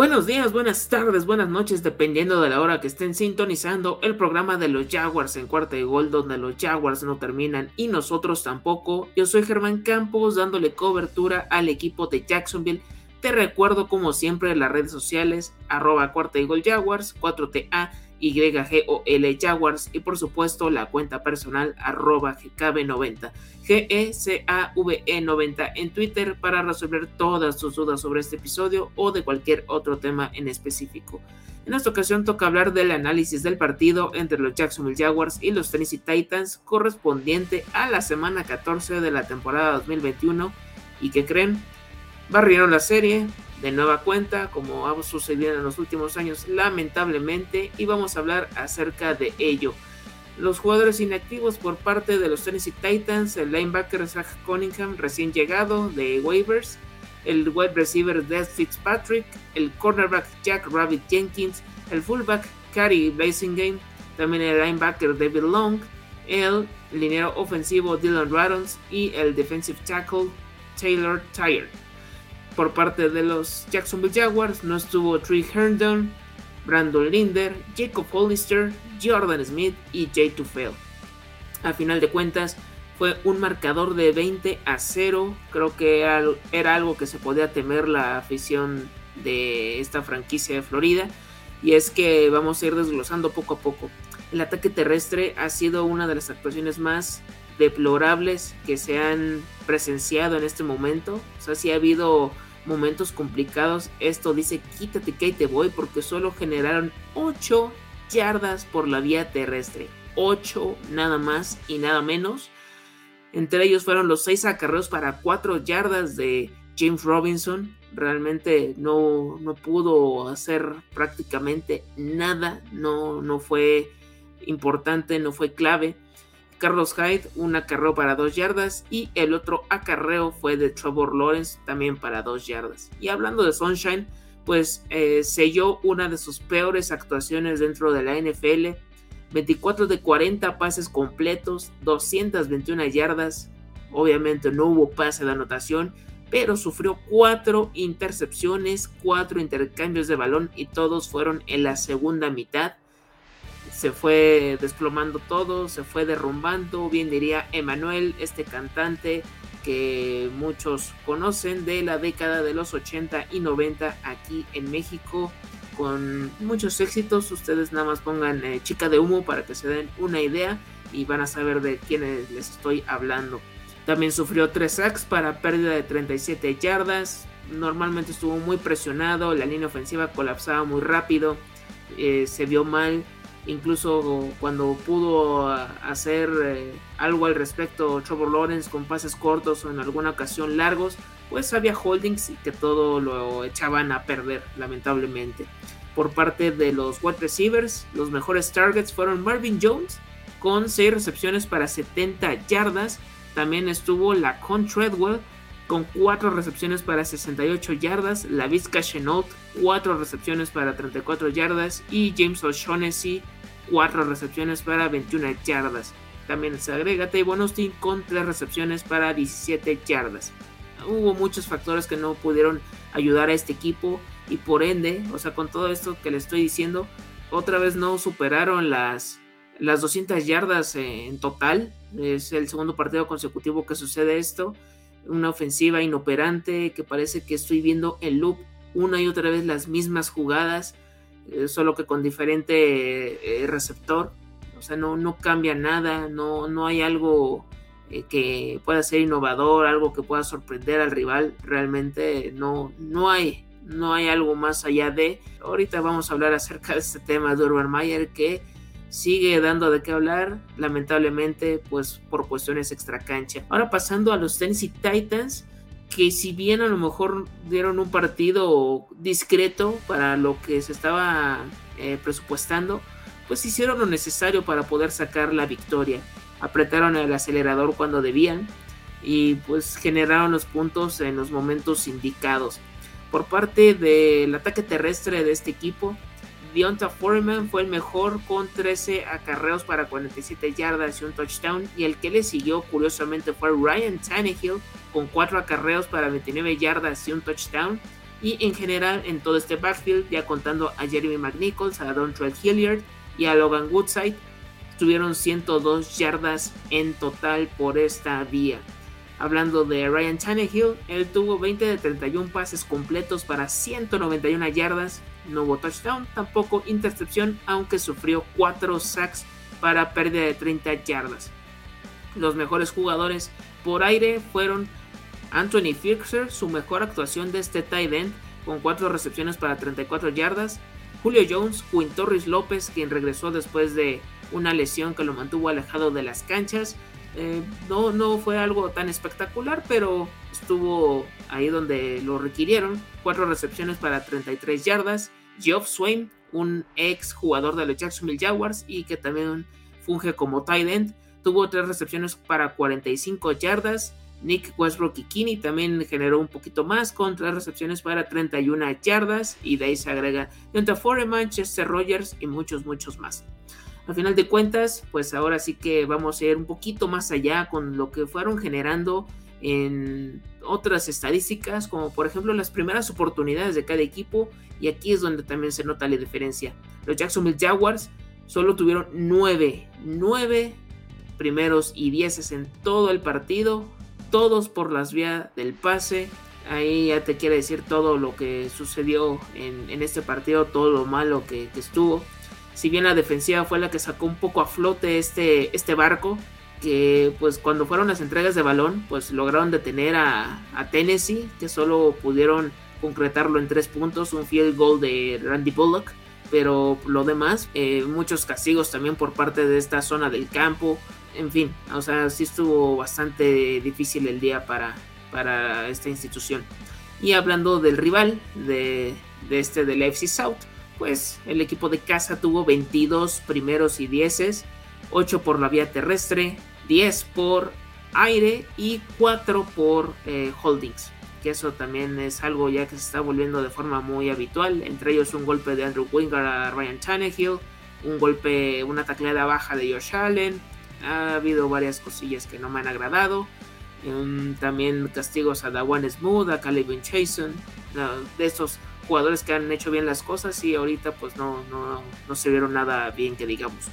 Buenos días, buenas tardes, buenas noches, dependiendo de la hora que estén sintonizando el programa de los Jaguars en cuarta y gol, donde los Jaguars no terminan y nosotros tampoco. Yo soy Germán Campos, dándole cobertura al equipo de Jacksonville. Te recuerdo, como siempre, las redes sociales, arroba cuarta y gol Jaguars, 4TA YGOL Jaguars y por supuesto la cuenta personal arroba GKB90 GECAVE90 en Twitter para resolver todas tus dudas sobre este episodio o de cualquier otro tema en específico. En esta ocasión toca hablar del análisis del partido entre los Jacksonville Jaguars y los Tennessee Titans correspondiente a la semana 14 de la temporada 2021 y que creen barrieron la serie, de nueva cuenta, como ha sucedido en los últimos años, lamentablemente, y vamos a hablar acerca de ello. Los jugadores inactivos por parte de los Tennessee Titans, el linebacker Zach Cunningham, recién llegado de waivers, el wide receiver Death Fitzpatrick, el cornerback Jack Rabbit Jenkins, el fullback Cary Blasingame, también el linebacker David Long, el liniero ofensivo Dylan Rattons y el defensive tackle Taylor Tyer por parte de los Jacksonville Jaguars no estuvo Trey Herndon, Brandon Linder, Jacob Hollister, Jordan Smith y Jay Tufel. A final de cuentas, fue un marcador de 20 a 0. Creo que era algo que se podía temer la afición de esta franquicia de Florida. Y es que vamos a ir desglosando poco a poco. El ataque terrestre ha sido una de las actuaciones más deplorables que se han presenciado en este momento. O sea, si ha habido momentos complicados, esto dice quítate que ahí te voy porque solo generaron 8 yardas por la vía terrestre. 8 nada más y nada menos. Entre ellos fueron los 6 acarreos para 4 yardas de James Robinson. Realmente no, no pudo hacer prácticamente nada. No, no fue importante, no fue clave. Carlos Hyde, un acarreo para dos yardas y el otro acarreo fue de Trevor Lawrence también para dos yardas. Y hablando de Sunshine, pues eh, selló una de sus peores actuaciones dentro de la NFL. 24 de 40 pases completos, 221 yardas. Obviamente no hubo pase de anotación, pero sufrió cuatro intercepciones, cuatro intercambios de balón y todos fueron en la segunda mitad se fue desplomando todo, se fue derrumbando, bien diría Emanuel, este cantante que muchos conocen de la década de los 80 y 90 aquí en México, con muchos éxitos. Ustedes nada más pongan eh, chica de humo para que se den una idea y van a saber de quién les estoy hablando. También sufrió tres sacks para pérdida de 37 yardas. Normalmente estuvo muy presionado, la línea ofensiva colapsaba muy rápido, eh, se vio mal Incluso cuando pudo hacer eh, algo al respecto Trevor Lawrence con pases cortos o en alguna ocasión largos, pues había holdings y que todo lo echaban a perder, lamentablemente. Por parte de los wide receivers, los mejores targets fueron Marvin Jones con 6 recepciones para 70 yardas. También estuvo la Con Treadwell con 4 recepciones para 68 yardas, la Vizca Chenault 4 recepciones para 34 yardas y James O'Shaughnessy 4 recepciones para 21 yardas. También se agrega Tavon Austin con 3 recepciones para 17 yardas. Hubo muchos factores que no pudieron ayudar a este equipo y por ende, o sea, con todo esto que le estoy diciendo, otra vez no superaron las, las 200 yardas en total. Es el segundo partido consecutivo que sucede esto una ofensiva inoperante que parece que estoy viendo en loop una y otra vez las mismas jugadas, eh, solo que con diferente eh, receptor. O sea, no, no cambia nada, no, no hay algo eh, que pueda ser innovador, algo que pueda sorprender al rival. Realmente no, no hay, no hay algo más allá de. Ahorita vamos a hablar acerca de este tema de Urban Mayer que sigue dando de qué hablar, lamentablemente, pues por cuestiones extracancha. Ahora pasando a los Tennessee Titans, que si bien a lo mejor dieron un partido discreto para lo que se estaba eh, presupuestando, pues hicieron lo necesario para poder sacar la victoria. Apretaron el acelerador cuando debían y pues generaron los puntos en los momentos indicados. Por parte del ataque terrestre de este equipo, Deonta Foreman fue el mejor con 13 acarreos para 47 yardas y un touchdown. Y el que le siguió, curiosamente, fue Ryan Tannehill con 4 acarreos para 29 yardas y un touchdown. Y en general, en todo este backfield, ya contando a Jeremy McNichols, a Dontrell Hilliard y a Logan Woodside, tuvieron 102 yardas en total por esta vía. Hablando de Ryan Tannehill, él tuvo 20 de 31 pases completos para 191 yardas, no hubo touchdown, tampoco intercepción, aunque sufrió 4 sacks para pérdida de 30 yardas. Los mejores jugadores por aire fueron Anthony Fixer, su mejor actuación de este tight end, con 4 recepciones para 34 yardas. Julio Jones, Quintorris López, quien regresó después de una lesión que lo mantuvo alejado de las canchas. Eh, no, no fue algo tan espectacular, pero estuvo ahí donde lo requirieron. 4 recepciones para 33 yardas. Geoff Swain, un ex jugador de los Jacksonville Jaguars y que también funge como tight end, tuvo 3 recepciones para 45 yardas. Nick Westbrook Kini también generó un poquito más con tres recepciones para 31 yardas y de ahí se agrega Jonathan Foreman, Chester Rogers y muchos, muchos más. Al final de cuentas, pues ahora sí que vamos a ir un poquito más allá con lo que fueron generando en otras estadísticas, como por ejemplo las primeras oportunidades de cada equipo, y aquí es donde también se nota la diferencia. Los Jacksonville Jaguars solo tuvieron 9, 9 primeros y 10 en todo el partido, todos por las vías del pase. Ahí ya te quiere decir todo lo que sucedió en, este partido, todo lo malo que, estuvo. Si bien la defensiva fue la que sacó un poco a flote este, este barco, que pues cuando fueron las entregas de balón, pues lograron detener a, Tennessee, que solo pudieron concretarlo en tres puntos, un field goal de Randy Bullock, pero lo demás, eh, muchos castigos también por parte de esta zona del campo, en fin, o sea, sí estuvo bastante difícil el día para, para esta institución. Y hablando del rival de, de este del FC South, pues el equipo de casa tuvo 22 primeros y 10, 8 por la vía terrestre, 10 por aire y 4 por eh, holdings. Que eso también es algo ya que se está volviendo de forma muy habitual. Entre ellos un golpe de Andrew Winger a Ryan Tannehill, un golpe, una tacleada baja de Josh Allen, ha habido varias cosillas que no me han agradado. Um, también castigos a Dawan Smooth, a Caleb Chason, de estos jugadores que han hecho bien las cosas y ahorita pues no, no, no se vieron nada bien que digamos.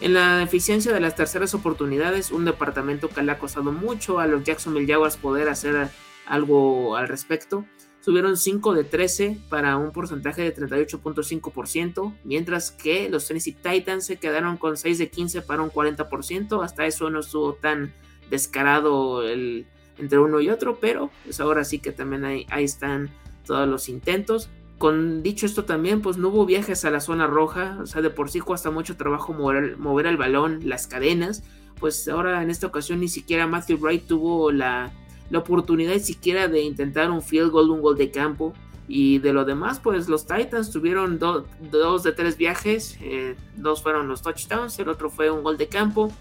En la eficiencia de las terceras oportunidades, un departamento que le ha costado mucho a los Jacksonville Jaguars poder hacer algo al respecto. Subieron 5 de 13 para un porcentaje de 38.5%, mientras que los Tennessee Titans se quedaron con 6 de 15 para un 40%. Hasta eso no estuvo tan descarado el, entre uno y otro, pero pues ahora sí que también ahí, ahí están todos los intentos. Con dicho esto también, pues no hubo viajes a la zona roja, o sea, de por sí cuesta mucho trabajo mover, mover el balón, las cadenas, pues ahora en esta ocasión ni siquiera Matthew Wright tuvo la la oportunidad siquiera de intentar un field goal, un gol de campo. Y de lo demás, pues los Titans tuvieron dos de tres viajes, eh, dos fueron los touchdowns, el otro fue un gol de campo.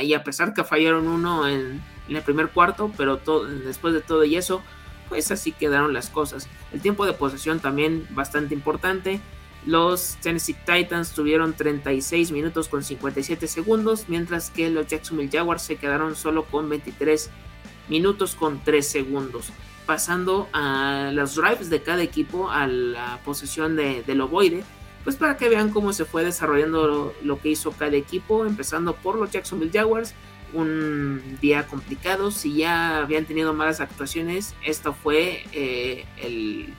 Y a pesar que fallaron uno en, el primer cuarto, pero después de todo y eso, pues así quedaron las cosas. El tiempo de posesión también bastante importante. Los Tennessee Titans tuvieron 36 minutos con 57 segundos, mientras que los Jacksonville Jaguars se quedaron solo con 23 minutos con 3 segundos. Pasando a los drives de cada equipo a la posesión de, del ovoide, pues para que vean cómo se fue desarrollando lo, que hizo cada equipo, empezando por los Jacksonville Jaguars, un día complicado, si ya habían tenido malas actuaciones, esto fue eh, el,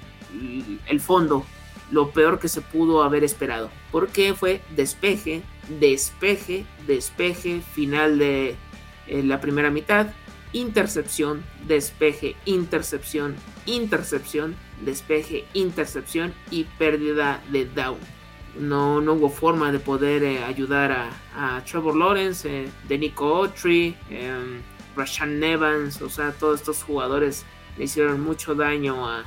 el fondo, lo peor que se pudo haber esperado, porque fue despeje, despeje, despeje, final de eh, la primera mitad, intercepción, despeje, intercepción, intercepción, despeje, intercepción y pérdida de down. No, no hubo forma de poder eh, ayudar a, Trevor Lawrence, eh, de Nico Autry, eh, Rashan Evans, o sea, todos estos jugadores le hicieron mucho daño a,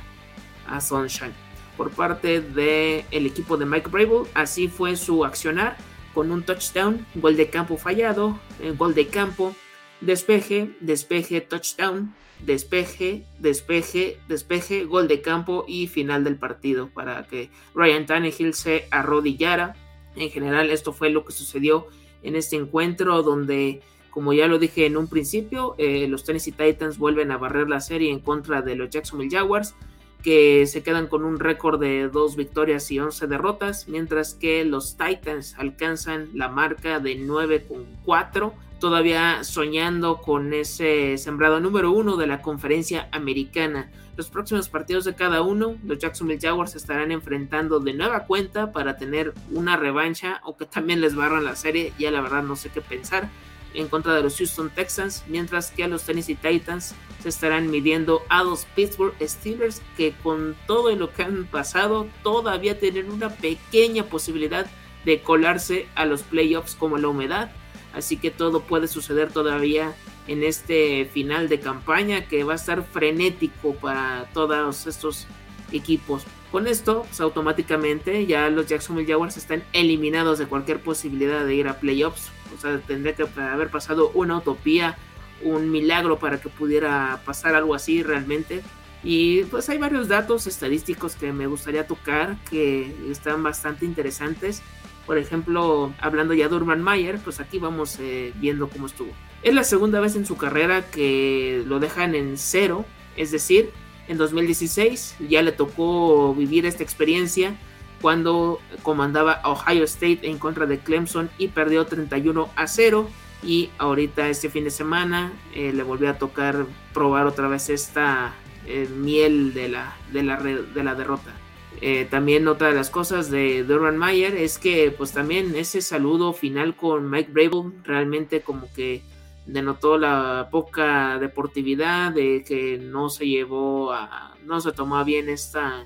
Sunshine. Por parte del el equipo de Mike Brable, así fue su accionar con un touchdown, gol de campo fallado, gol de campo, Despeje, despeje, touchdown, despeje, despeje, despeje, gol de campo y final del partido para que Ryan Tannehill se arrodillara. En general esto fue lo que sucedió en este encuentro donde, como ya lo dije en un principio, eh, los Tennessee Titans vuelven a barrer la serie en contra de los Jacksonville Jaguars. que se quedan con un récord de 2 victorias y 11 derrotas, mientras que los Titans alcanzan la marca de 9 con 4, todavía soñando con ese sembrado número 1 de la conferencia americana. Los próximos partidos de cada uno, los Jacksonville Jaguars estarán enfrentando de nueva cuenta para tener una revancha o que también les barran la serie, ya la verdad no sé qué pensar en contra de los Houston Texans, mientras que a los Tennessee Titans se estarán midiendo a los Pittsburgh Steelers, que con todo lo que han pasado todavía tienen una pequeña posibilidad de colarse a los playoffs como la humedad. Así que todo puede suceder todavía en este final de campaña que va a estar frenético para todos estos equipos. Con esto, pues, automáticamente ya los Jacksonville Jaguars están eliminados de cualquier posibilidad de ir a playoffs o sea, tendría que haber pasado una utopía, un milagro para que pudiera pasar algo así realmente. Y pues hay varios datos estadísticos que me gustaría tocar que están bastante interesantes. Por ejemplo, hablando ya de Urban Mayer, pues aquí vamos eh, viendo cómo estuvo. Es la segunda vez en su carrera que lo dejan en cero, es decir, en 2016 ya le tocó vivir esta experiencia cuando comandaba Ohio State en contra de Clemson y perdió 31 a 0. Y ahorita este fin de semana eh, le volvió a tocar probar otra vez esta eh, miel de la, de la, de la derrota. Eh, también otra de las cosas de Durban Mayer es que pues también ese saludo final con Mike Brable realmente como que denotó la poca deportividad de que no se llevó a no se tomó bien esta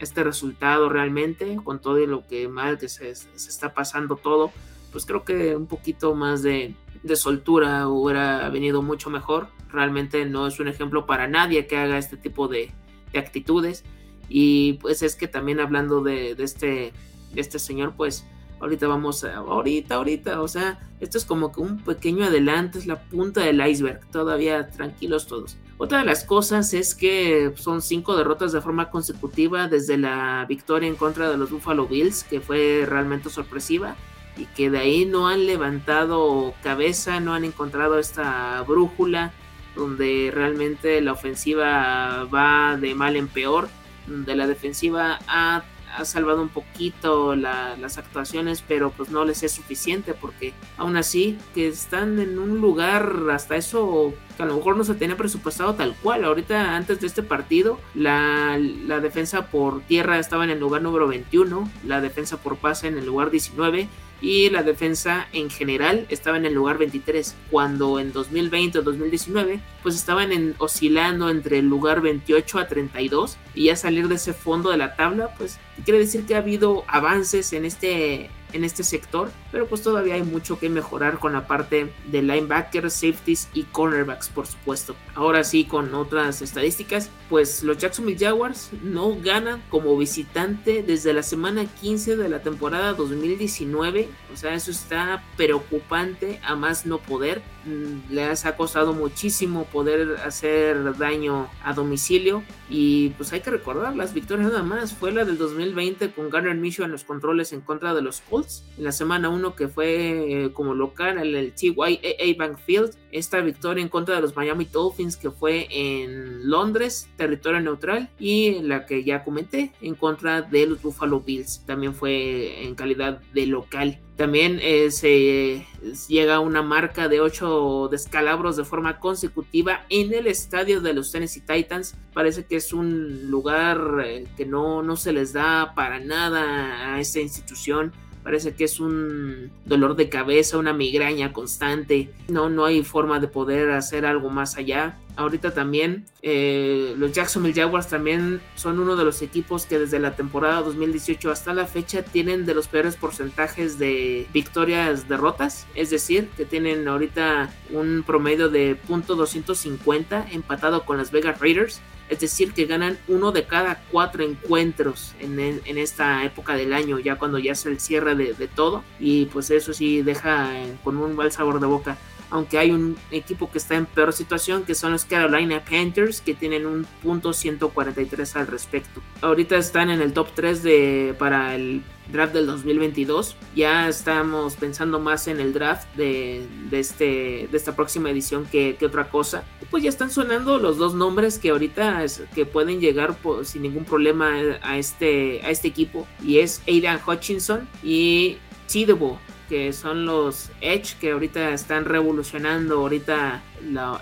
este resultado realmente, con todo lo que mal que se, está pasando todo, pues creo que un poquito más de, soltura hubiera venido mucho mejor. Realmente no es un ejemplo para nadie que haga este tipo de, actitudes. Y pues es que también hablando de, este, este señor, pues ahorita vamos a, ahorita, ahorita, o sea, esto es como que un pequeño adelanto, es la punta del iceberg, todavía tranquilos todos. Otra de las cosas es que son cinco derrotas de forma consecutiva desde la victoria en contra de los Buffalo Bills, que fue realmente sorpresiva, y que de ahí no han levantado cabeza, no han encontrado esta brújula donde realmente la ofensiva va de mal en peor, donde la defensiva ha ha salvado un poquito las actuaciones, pero pues no les es suficiente porque aún así que están en un lugar hasta eso que a lo mejor no se tenía presupuestado tal cual. Ahorita antes de este partido la, la defensa por tierra estaba en el lugar número 21, la defensa por pase en el lugar 19 y la defensa en general estaba en el lugar 23, cuando en 2020 o 2019 pues estaban en, oscilando entre el lugar 28 a 32 y ya salir de ese fondo de la tabla pues quiere decir que ha habido avances en este en este sector, pero pues todavía hay mucho que mejorar con la parte de linebackers, safeties y cornerbacks, por supuesto. Ahora sí, con otras estadísticas, pues los Jacksonville Jaguars no ganan como visitante desde la semana 15 de la temporada 2019, o sea, eso está preocupante a más no poder. Mm, les ha costado muchísimo poder hacer daño a domicilio y pues hay que recordar las victorias nada más fue la del 2020 con Garner Minshew en los controles en contra de los Colts en la semana 1 que fue eh, como local en el TYAA Bank Field esta victoria en contra de los Miami Dolphins que fue en Londres, territorio neutral, y la que ya comenté en contra de los Buffalo Bills, también fue en calidad de local. También eh, se llega a una marca de 8 descalabros de forma consecutiva en el estadio de los Tennessee Titans. Parece que es un lugar eh, que no, no se les da para nada a esta institución parece que es un dolor de cabeza, una migraña constante. No, no hay forma de poder hacer algo más allá. Ahorita también eh, los Jacksonville Jaguars también son uno de los equipos que desde la temporada 2018 hasta la fecha tienen de los peores porcentajes de victorias derrotas, es decir, que tienen ahorita un promedio de .250 empatado con las Vegas Raiders es decir, que ganan uno de cada cuatro encuentros en, esta época del año, ya cuando ya es el cierre de, todo. Y pues eso sí deja eh, con un mal sabor de boca. Aunque hay un equipo que está en peor situación, que son los Carolina Panthers, que tienen un punto 143 al respecto. Ahorita están en el top 3 de, para el draft del 2022. Ya estamos pensando más en el draft de, este, de esta próxima edición que, otra cosa. pues ya están sonando los dos nombres que ahorita que pueden llegar sin ningún problema a este, a este equipo. Y es Aidan Hutchinson y Tidebo que son los Edge que ahorita están revolucionando ahorita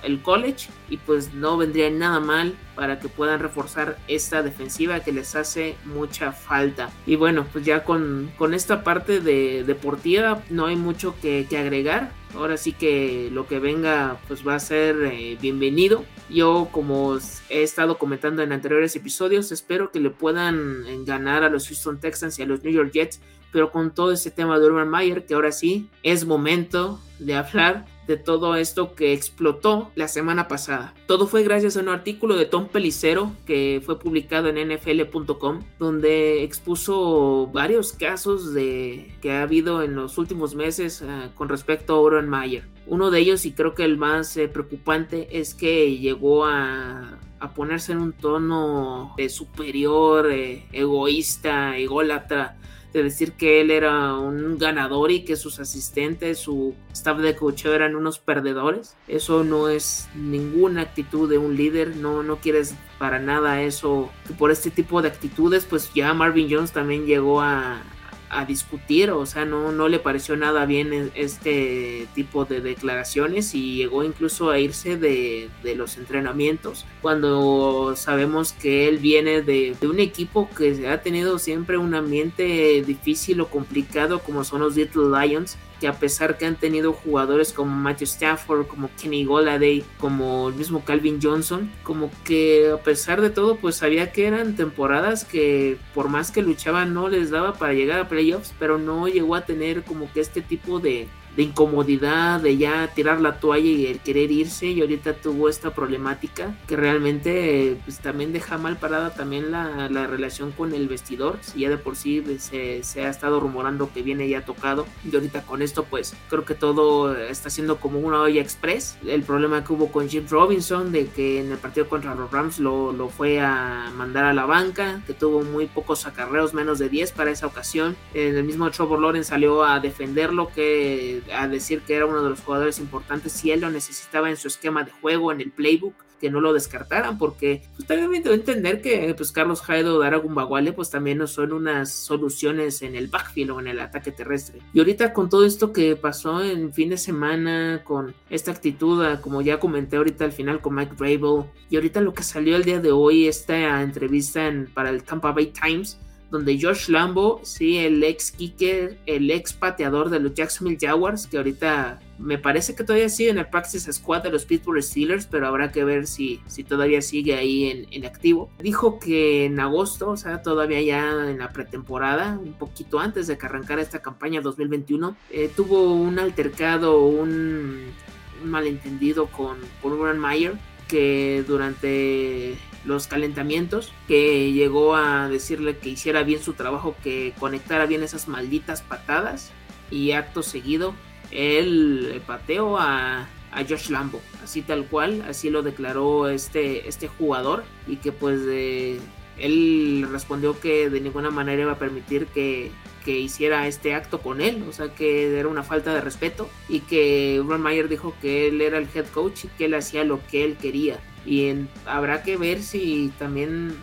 el college y pues no vendría nada mal para que puedan reforzar esta defensiva que les hace mucha falta. Y bueno, pues ya con, con esta parte de deportiva no hay mucho que, agregar. Ahora sí que lo que venga pues va a ser eh, bienvenido. Yo como he estado comentando en anteriores episodios espero que le puedan ganar a los Houston Texans y a los New York Jets pero con todo ese tema de Urban Meyer, que ahora sí es momento de hablar de todo esto que explotó la semana pasada. Todo fue gracias a un artículo de Tom Pelicero que fue publicado en nfl.com donde expuso varios casos de que ha habido en los últimos meses ah, con respecto a Urban Meyer. Uno de ellos y creo que el más eh, preocupante es que llegó a ponerse en un tono de superior, eh, egoísta, ególatra, de decir que él era un ganador y que sus asistentes, su staff de cocheo eran unos perdedores. Eso no es ninguna actitud de un líder, no, no quieres para nada eso. Por este tipo de actitudes, pues ya Marvin Jones también llegó a, a discutir, o sea, no, no le pareció nada bien e, este tipo de declaraciones y llegó incluso a irse de, los entrenamientos cuando sabemos que él viene de, de, un equipo que ha tenido siempre un ambiente difícil o complicado como son los Little Lions que a pesar que han tenido jugadores como Matthew Stafford, como Kenny Goladay, como el mismo Calvin Johnson, como que a pesar de todo, pues sabía que eran temporadas que por más que luchaban no les daba para llegar a playoffs, pero no llegó a tener como que este tipo de, de incomodidad, de ya tirar la toalla y el querer irse y ahorita tuvo esta problemática que realmente pues también deja mal parada también la, la relación con el vestidor, si ya de por sí se, se, ha estado rumorando que viene ya tocado y ahorita con esto pues creo que todo está siendo como una olla express, el problema que hubo con Jim Robinson de que en el partido contra los Rams lo, lo fue a mandar a la banca, que tuvo muy pocos acarreos, menos de 10 para esa ocasión, el mismo Trevor Lawrence salió a defenderlo que a decir que era uno de los jugadores importantes si él lo necesitaba en su esquema de juego, en el playbook que no lo descartaran, porque pues, también me entender que pues, Carlos Jaedo o Dara Gumbawale pues también no son unas soluciones en el backfield o en el ataque terrestre. Y ahorita con todo esto que pasó en fin de semana, con esta actitud, ah, como ya comenté ahorita al final con Mike Rabel, y ahorita lo que salió el día de hoy, esta entrevista en, para el Tampa Bay Times, donde Josh Lambo, sí, el ex kicker, el ex pateador de los Jacksonville Jaguars, que ahorita me parece que todavía sigue en el practice squad de los Pittsburgh Steelers, pero habrá que ver si, si todavía sigue ahí en, activo. Dijo que en agosto, o sea, todavía ya en la pretemporada, un poquito antes de que arrancara esta campaña 2021, eh, tuvo un altercado, un, un malentendido con, con Urban Meyer, que durante los calentamientos, que llegó a decirle que hiciera bien su trabajo, que conectara bien esas malditas patadas y acto seguido él pateó a, a Josh Lambo, así tal cual, así lo declaró este, este jugador y que pues él respondió que de ninguna manera iba a permitir que, que hiciera este acto con él, o sea que era una falta de respeto y que Ron Mayer dijo que él era el head coach y que él hacía lo que él quería. Y habrá que ver si también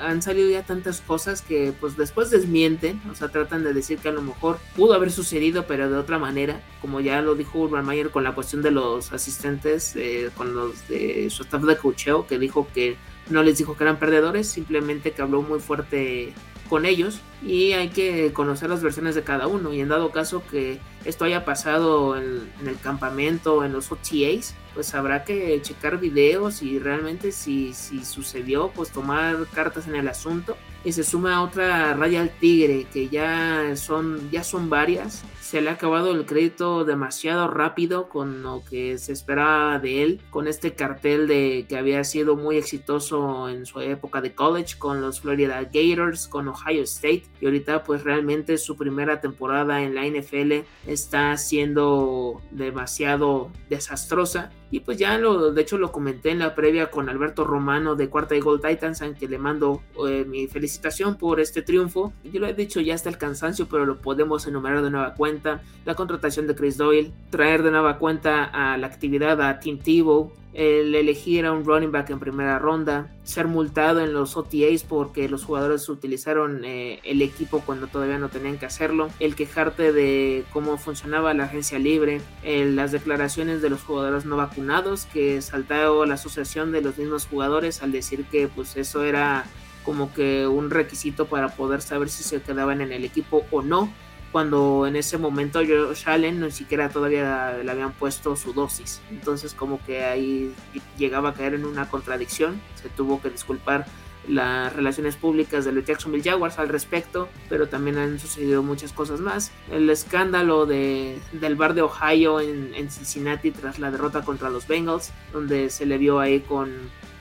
han salido ya tantas cosas que pues después desmienten, o sea, tratan de decir que a lo mejor pudo haber sucedido, pero de otra manera, como ya lo dijo Urban Mayer con la cuestión de los asistentes, eh, con los de su staff de cocheo, que dijo que no les dijo que eran perdedores, simplemente que habló muy fuerte con ellos y hay que conocer las versiones de cada uno y en dado caso que esto haya pasado en, el campamento, en los OTAs, pues habrá que checar videos y realmente si, si sucedió, pues tomar cartas en el asunto y se suma otra raya al tigre que ya son, ya son varias. Se le ha acabado el crédito demasiado rápido con lo que se esperaba de él, con este cartel de que había sido muy exitoso en su época de college con los Florida Gators, con Ohio State. Y ahorita pues realmente su primera temporada en la NFL está siendo demasiado desastrosa. Y pues ya lo, de hecho lo comenté en la previa con Alberto Romano de Cuarta y Gold Titans, a que le mando eh, mi felicitación por este triunfo. Yo lo he dicho ya hasta el cansancio, pero lo podemos enumerar de nueva cuenta. La contratación de Chris Doyle, traer de nueva cuenta a la actividad a Tim Tebow, el elegir a un running back en primera ronda, ser multado en los OTAs porque los jugadores utilizaron eh, el equipo cuando todavía no tenían que hacerlo, el quejarte de cómo funcionaba la agencia libre, las declaraciones de los jugadores no vacunados que saltó la asociación de los mismos jugadores al decir que pues eso era como que un requisito para poder saber si se quedaban en el equipo o no cuando en ese momento Josh Allen ni siquiera todavía le habían puesto su dosis. Entonces como que ahí llegaba a caer en una contradicción. Se tuvo que disculpar las relaciones públicas de los Jacksonville Jaguars al respecto, pero también han sucedido muchas cosas más. El escándalo de, del bar de Ohio en, Cincinnati tras la derrota contra los Bengals, donde se le vio ahí con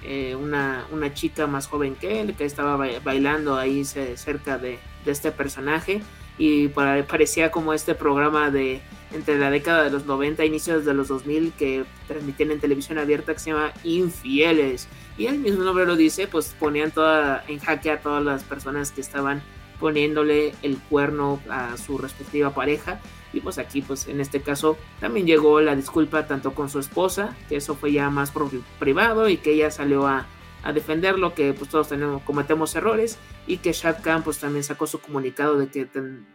eh, una, una, chica más joven que él, que estaba bailando ahí cerca de, este personaje. Y parecía como este programa de entre la década de los 90 e inicios de los 2000 que transmitían en televisión abierta que se llama Infieles. Y el mismo nombre lo dice pues ponían toda en jaque a todas las personas que estaban poniéndole el cuerno a su respectiva pareja y pues aquí pues en este caso también llegó la disculpa tanto con su esposa que eso fue ya más privado y que ella salió a a defenderlo, que pues todos tenemos, cometemos errores y que Shad Khan pues también sacó su comunicado de que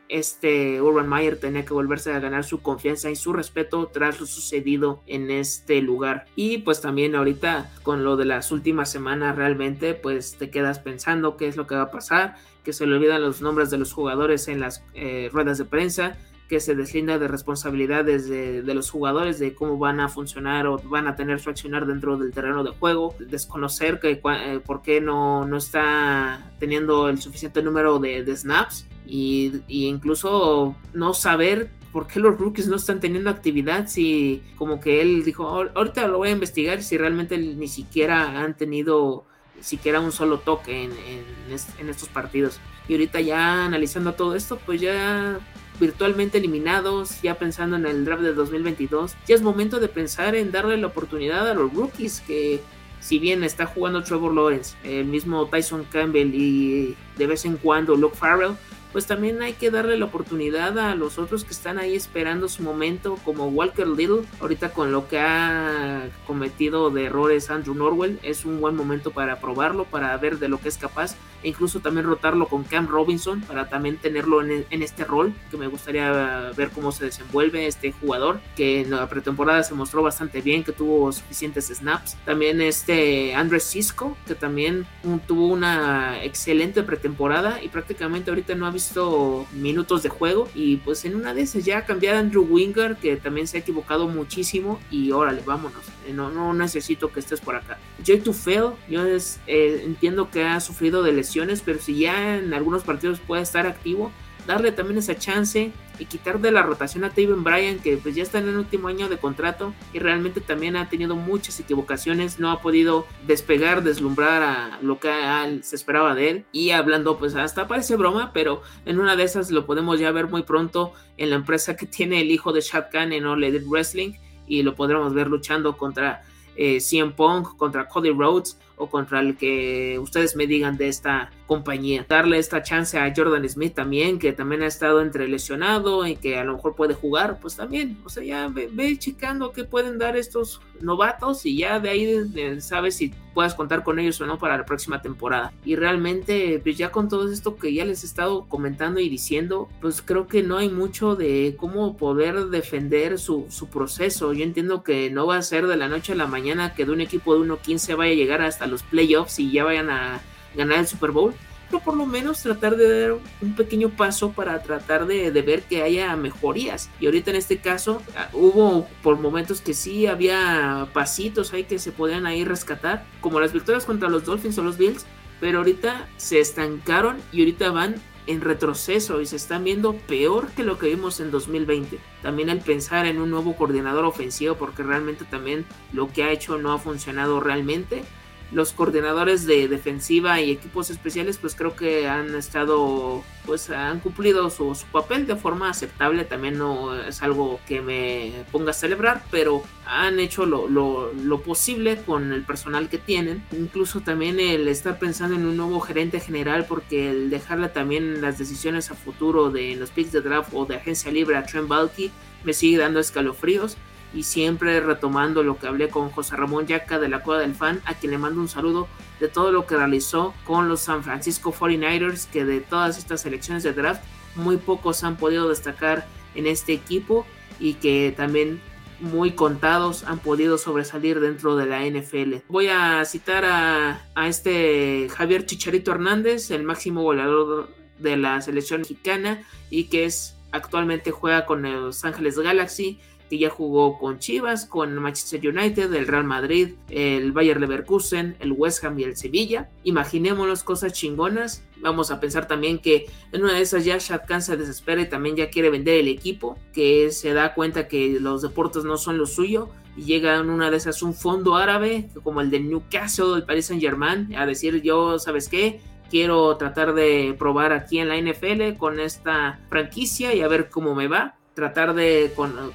este Urban Meyer tenía que volverse a ganar su confianza y su respeto tras lo sucedido en este lugar. Y pues también ahorita con lo de las últimas semanas realmente pues te quedas pensando qué es lo que va a pasar, que se le olvidan los nombres de los jugadores en las eh, ruedas de prensa, que se deslinda de responsabilidades de, los jugadores, de cómo van a funcionar o van a tener su accionar dentro del terreno de juego, desconocer que, eh, por qué no, no está teniendo el suficiente número de, snaps y, incluso no saber por qué los rookies no están teniendo actividad si como que él dijo ahorita lo voy a investigar si realmente ni siquiera han tenido siquiera un solo toque en, en estos partidos. Y ahorita ya analizando todo esto pues ya virtualmente eliminados, ya pensando en el draft de 2022, ya es momento de pensar en darle la oportunidad a los rookies que si bien está jugando Trevor Lawrence, el mismo Tyson Campbell y de vez en cuando Luke Farrell, pues también hay que darle la oportunidad a los otros que están ahí esperando su momento, como Walker Little, ahorita con lo que ha cometido de errores Andrew Norwell, es un buen momento para probarlo, para ver de lo que es capaz, e incluso también rotarlo con Cam Robinson, para también tenerlo en, este rol, que me gustaría ver cómo se desenvuelve este jugador, que en la pretemporada se mostró bastante bien, que tuvo suficientes snaps. También este Andres Cisco, que también tuvo una excelente pretemporada y prácticamente ahorita no ha visto minutos de juego y pues en una de esas ya cambiar a Andrew Winger que también se ha equivocado muchísimo y órale, vámonos, eh, no, no necesito que estés por acá. Jay Tufel, yo eh, entiendo que ha sufrido de lesiones, pero si ya en algunos partidos puede estar activo, darle también esa chance y quitar de la rotación a Taven Bryan, que pues ya está en el último año de contrato y realmente también ha tenido muchas equivocaciones, no ha podido despegar, deslumbrar a lo que se esperaba de él. Y hablando, pues hasta parece broma, pero en una de esas lo podemos ya ver muy pronto en la empresa que tiene el hijo de Shad Khan en All Elite Wrestling y lo podremos ver luchando contra eh, CM Punk, contra Cody Rhodes o contra el que ustedes me digan de esta compañía. Darle esta chance a Jordan Smith también, que también ha estado entre lesionado y que a lo mejor puede jugar, pues también, o sea, ya ve, ve checando qué pueden dar estos novatos y ya de ahí sabes si puedes contar con ellos o no para la próxima temporada. Y realmente, pues ya con todo esto que ya les he estado comentando y diciendo, pues creo que no hay mucho de cómo poder defender su, su proceso. Yo entiendo que no va a ser de la noche a la mañana que de un equipo de 1-15 vaya a llegar hasta los playoffs y ya vayan a ganar el Super Bowl, pero por lo menos tratar de dar un pequeño paso para tratar de, ver que haya mejorías. Y ahorita en este caso ah, hubo por momentos que sí había pasitos ahí que se podían ahí rescatar, como las victorias contra los Dolphins o los Bills, pero ahorita se estancaron y ahorita van en retroceso y se están viendo peor que lo que vimos en 2020. También al pensar en un nuevo coordinador ofensivo porque realmente también lo que ha hecho no ha funcionado realmente los coordinadores de defensiva y equipos especiales pues creo que han estado pues han cumplido su, papel de forma aceptable. También no es algo que me ponga a celebrar pero han hecho lo, lo, posible con el personal que tienen. Incluso también el estar pensando en un nuevo gerente general porque el dejarle también las decisiones a futuro de los picks de draft o de agencia libre a Trent Balky me sigue dando escalofríos y siempre retomando lo que hablé con José Ramón Yaca de la Cueva del Fan, a quien le mando un saludo de todo lo que realizó con los San Francisco 49ers, que de todas estas selecciones de draft, muy pocos han podido destacar en este equipo y que también muy contados han podido sobresalir dentro de la NFL. Voy a citar a, a este Javier Chicharito Hernández, el máximo goleador de la selección mexicana y que es actualmente juega con Los Ángeles Galaxy que ya jugó con Chivas, con Manchester United, el Real Madrid, el Bayer Leverkusen, el West Ham y el Sevilla. Imaginémonos cosas chingonas. Vamos a pensar también que en una de esas ya Shad se desespera y también ya quiere vender el equipo, que se da cuenta que los deportes no son lo suyo y llega en una de esas un fondo árabe como el de Newcastle, el Paris Saint Germain, a decir yo, ¿sabes qué? Quiero tratar de probar aquí en la NFL con esta franquicia y a ver cómo me va tratar de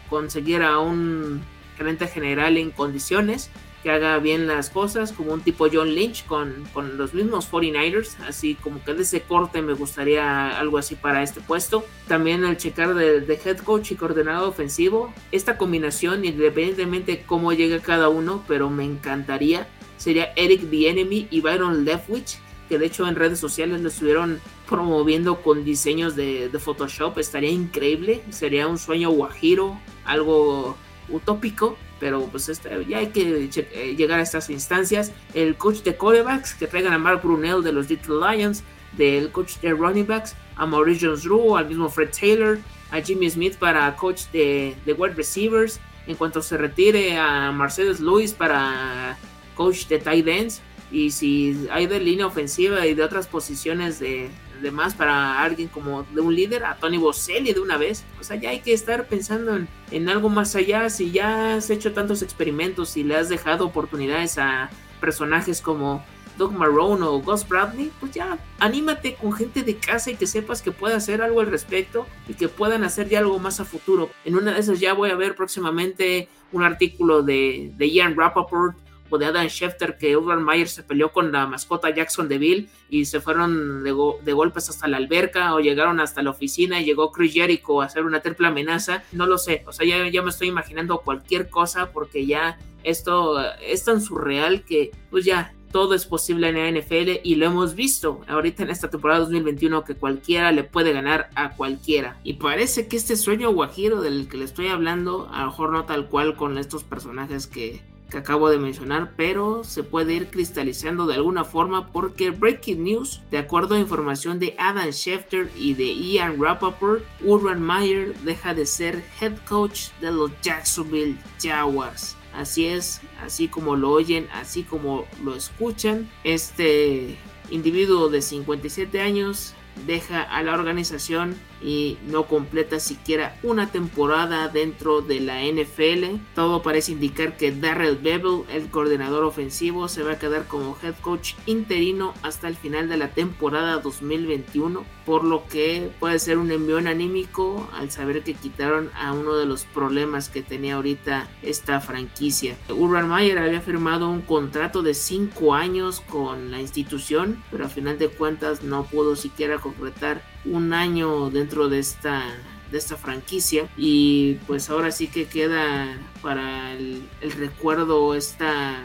conseguir a un gerente general en condiciones que haga bien las cosas, como un tipo John Lynch con, con, los mismos 49ers, así como que de ese corte me gustaría algo así para este puesto. También al checar de, head coach y coordinador ofensivo, esta combinación, independientemente de cómo llegue cada uno, pero me encantaría, sería Eric Bienemy y Byron Leftwich, que de hecho en redes sociales lo estuvieron promoviendo con diseños de, Photoshop. Estaría increíble. Sería un sueño guajiro, algo utópico. Pero pues este, ya hay que eh, llegar a estas instancias. El coach de corebacks que traigan a Mark Brunel de los Little Lions. Del coach de running backs a Maurice Jones Drew, al mismo Fred Taylor, a Jimmy Smith para coach de, de wide receivers. En cuanto se retire a Mercedes Lewis para coach de tight ends. Y si hay de línea ofensiva y de otras posiciones de, demás para alguien como de un líder, a Tony Boselli de una vez. O sea, ya hay que estar pensando en, algo más allá. Si ya has hecho tantos experimentos y le has dejado oportunidades a personajes como Doug Marrone o Gus Bradley, pues ya anímate con gente de casa y que sepas que puede hacer algo al respecto y que puedan hacer ya algo más a futuro. En una de esas ya voy a ver próximamente un artículo de, de Ian Rappaport de Adam Schefter que Urban Meyer se peleó con la mascota Jackson Deville y se fueron de, golpes hasta la alberca o llegaron hasta la oficina y llegó Chris Jericho a hacer una triple amenaza. No lo sé, o sea, ya, ya me estoy imaginando cualquier cosa porque ya esto es tan surreal que pues ya todo es posible en la NFL y lo hemos visto ahorita en esta temporada 2021 que cualquiera le puede ganar a cualquiera. Y parece que este sueño guajiro del que le estoy hablando, a lo mejor no tal cual con estos personajes que que acabo de mencionar, pero se puede ir cristalizando de alguna forma porque Breaking News, de acuerdo a información de Adam Schefter y de Ian Rappaport, Urban Meyer deja de ser head coach de los Jacksonville Jaguars. Así es, así como lo oyen, así como lo escuchan, este individuo de 57 años deja a la organización y no completa siquiera una temporada dentro de la NFL. Todo parece indicar que Darrell Bevel, el coordinador ofensivo, se va a quedar como head coach interino hasta el final de la temporada 2021, por lo que puede ser un envión anímico al saber que quitaron a uno de los problemas que tenía ahorita esta franquicia. Urban Meyer había firmado un contrato de 5 años con la institución, pero a final de cuentas no pudo siquiera concretar un año dentro de esta de esta franquicia. Y pues ahora sí que queda para el, el recuerdo esta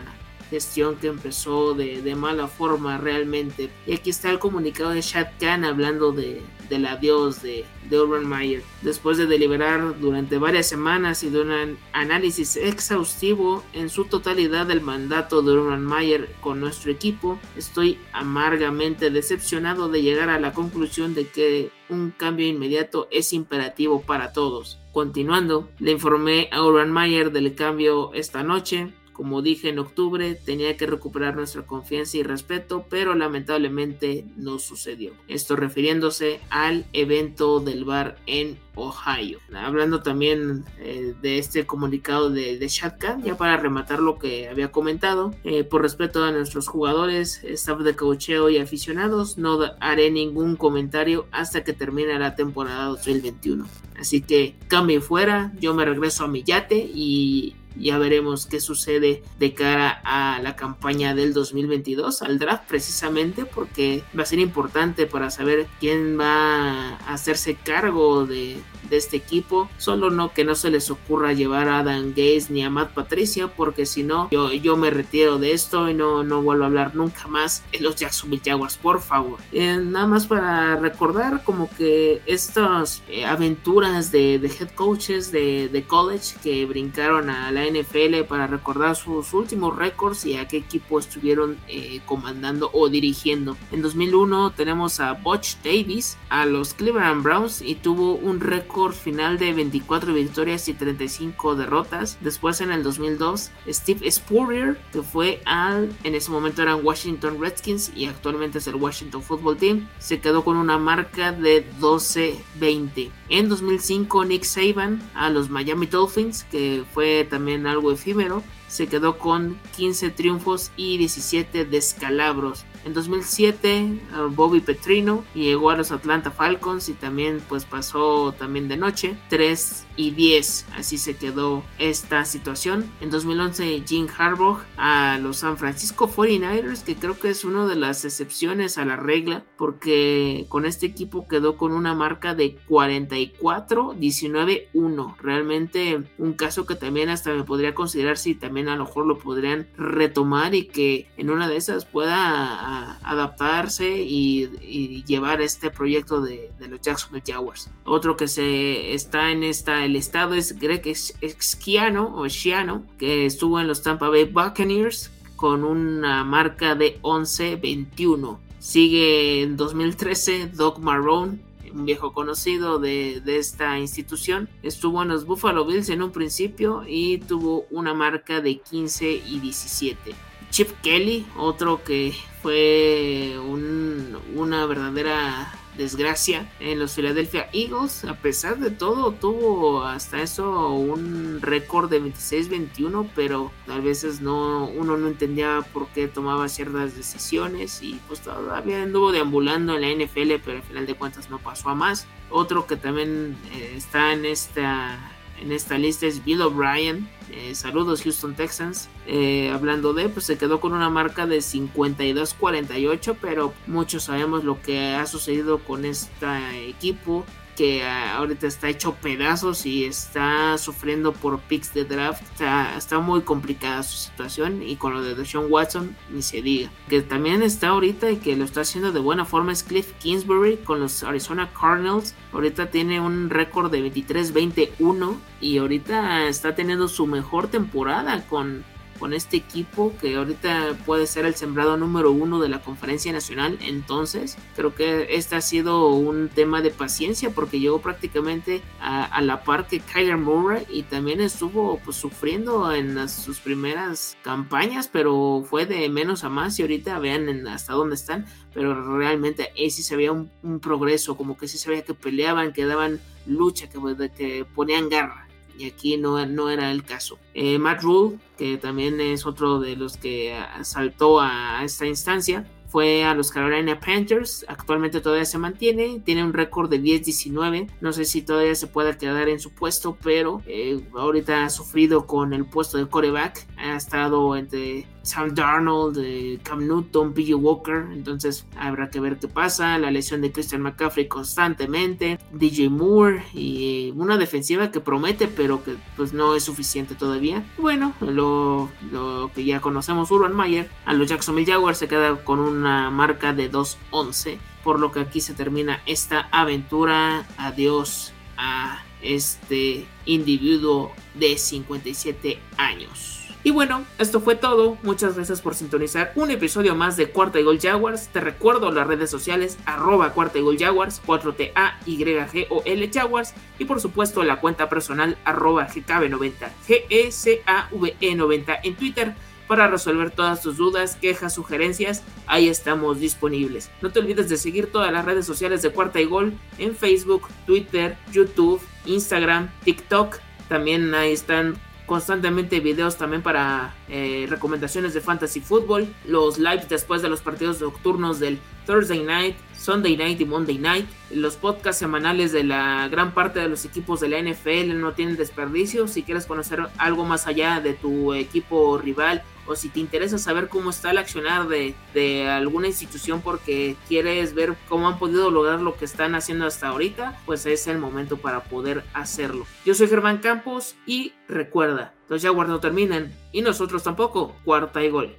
gestión que empezó de, de, mala forma realmente. Y aquí está el comunicado de Shad Khan hablando de, del adiós de, de Urban Meyer. Después de deliberar durante varias semanas y de un análisis exhaustivo en su totalidad del mandato de Urban Meyer con nuestro equipo, estoy amargamente decepcionado de llegar a la conclusión de que un cambio inmediato es imperativo para todos. Continuando, le informé a Urban Meyer del cambio esta noche como dije en octubre, tenía que recuperar nuestra confianza y respeto, pero lamentablemente no sucedió. Esto refiriéndose al evento del bar en Ohio. Hablando también eh, de este comunicado de, de Shatka, ya para rematar lo que había comentado, eh, por respeto a nuestros jugadores, staff de cocheo y aficionados, no haré ningún comentario hasta que termine la temporada 2021. Así que cambie fuera, yo me regreso a mi yate y ya veremos qué sucede de cara a la campaña del 2022, al draft precisamente, porque va a ser importante para saber quién va a hacerse cargo de, de este equipo. Solo no que no se les ocurra llevar a Adam Gaze ni a Matt Patricia, porque si no, yo, yo me retiro de esto y no, no vuelvo a hablar nunca más en los Jacksonville Jaguars, por favor. Eh, nada más para recordar como que estas eh, aventuras de, head coaches de, de, college que brincaron a la NFL para recordar sus últimos récords y a qué equipo estuvieron eh, comandando o dirigiendo. En 2001 tenemos a Butch Davis, a los Cleveland Browns y tuvo un récord final de 24 victorias y 35 derrotas. Después en el 2002, Steve Spurrier, que fue al, en ese momento eran Washington Redskins y actualmente es el Washington Football Team, se quedó con una marca de 12-20. En 2005, Nick Saban a los Miami Dolphins, que fue también algo efímero, se quedó con 15 triunfos y 17 descalabros. En 2007 Bobby Petrino llegó a los Atlanta Falcons y también pues pasó también de noche. 3 y 10 así se quedó esta situación. En 2011 Jim Harbaugh a los San Francisco 49ers que creo que es una de las excepciones a la regla porque con este equipo quedó con una marca de 44 19 1 realmente un caso que también hasta me podría considerar si también a lo mejor lo podrían retomar y que en una de esas pueda adaptarse y, llevar este proyecto de, los Jacksonville Jaguars. Otro que se está en esta, el estado es Greg Schiano o que estuvo en los Tampa Bay Buccaneers con una marca de 11-21. Sigue en 2013 Doc Marrone, un viejo conocido de, de, esta institución. Estuvo en los Buffalo Bills en un principio y tuvo una marca de 15 y 17. Chip Kelly, otro que fue una verdadera desgracia en los Philadelphia Eagles. A pesar de todo, tuvo hasta eso un récord de 26-21, pero a veces no, uno no entendía por qué tomaba ciertas decisiones y pues todavía anduvo deambulando en la NFL, pero al final de cuentas no pasó a más. Otro que también eh, está en esta, en esta lista es Bill O'Brien, eh, saludos Houston Texans. Eh, hablando de, pues se quedó con una marca de 52-48, pero muchos sabemos lo que ha sucedido con este equipo que ah, ahorita está hecho pedazos y está sufriendo por picks de draft. Está, muy complicada su situación y con lo de Deshaun Watson ni se diga. Que también está ahorita y que lo está haciendo de buena forma es Cliff Kingsbury con los Arizona Cardinals. Ahorita tiene un récord de 23-21 y ahorita está teniendo su mejor temporada con con este equipo que ahorita puede ser el sembrado número uno de la conferencia nacional. Entonces, creo que este ha sido un tema de paciencia porque llegó prácticamente a, la par que Kyler Murray y también estuvo pues, sufriendo en sus primeras campañas, pero fue de menos a más y ahorita vean hasta dónde están. Pero realmente ahí sí se veía un, progreso, como que sí se veía que peleaban, que daban lucha, que, que ponían garra y aquí no, no era el caso. Eh, Matt Rule, que también es otro de los que saltó a esta instancia, fue a los Carolina Panthers, actualmente todavía se mantiene, tiene un récord de 10-19, no sé si todavía se puede quedar en su puesto, pero eh, ahorita ha sufrido con el puesto de coreback, ha estado entre Sam Darnold, eh, Cam Newton, PJ Walker, entonces habrá que ver qué pasa, la lesión de Christian McCaffrey constantemente, DJ Moore y una defensiva que promete pero que pues no es suficiente todavía. Bueno, lo, lo que ya conocemos Urban Mayer, a los Jacksonville Jaguars se queda con una marca de 2-11, por lo que aquí se termina esta aventura. Adiós a este individuo de 57 años. Y bueno, esto fue todo. Muchas gracias por sintonizar un episodio más de Cuarta y Gol Jaguars. Te recuerdo las redes sociales arroba Cuarta y Gol Jaguars, 4T-A-Y-G-O-L Jaguars. Y por supuesto la cuenta personal arroba GKB90, G-E-C-A-V-E 90 en Twitter para resolver todas tus dudas, quejas, sugerencias, ahí estamos disponibles. No te olvides de seguir todas las redes sociales de Cuarta y Gol en Facebook, Twitter, YouTube, Instagram, TikTok. También ahí están constantemente videos también para eh, recomendaciones de fantasy fútbol, los lives después de los partidos nocturnos del Thursday Night, Sunday Night y Monday Night, los podcasts semanales de la gran parte de los equipos de la NFL no tienen desperdicio. Si quieres conocer algo más allá de tu equipo rival o si te interesa saber cómo está el accionar de, de, alguna institución porque quieres ver cómo han podido lograr lo que están haciendo hasta ahorita, pues es el momento para poder hacerlo. Yo soy Germán Campos y recuerda, los Jaguars no terminan y nosotros tampoco, cuarta y gol.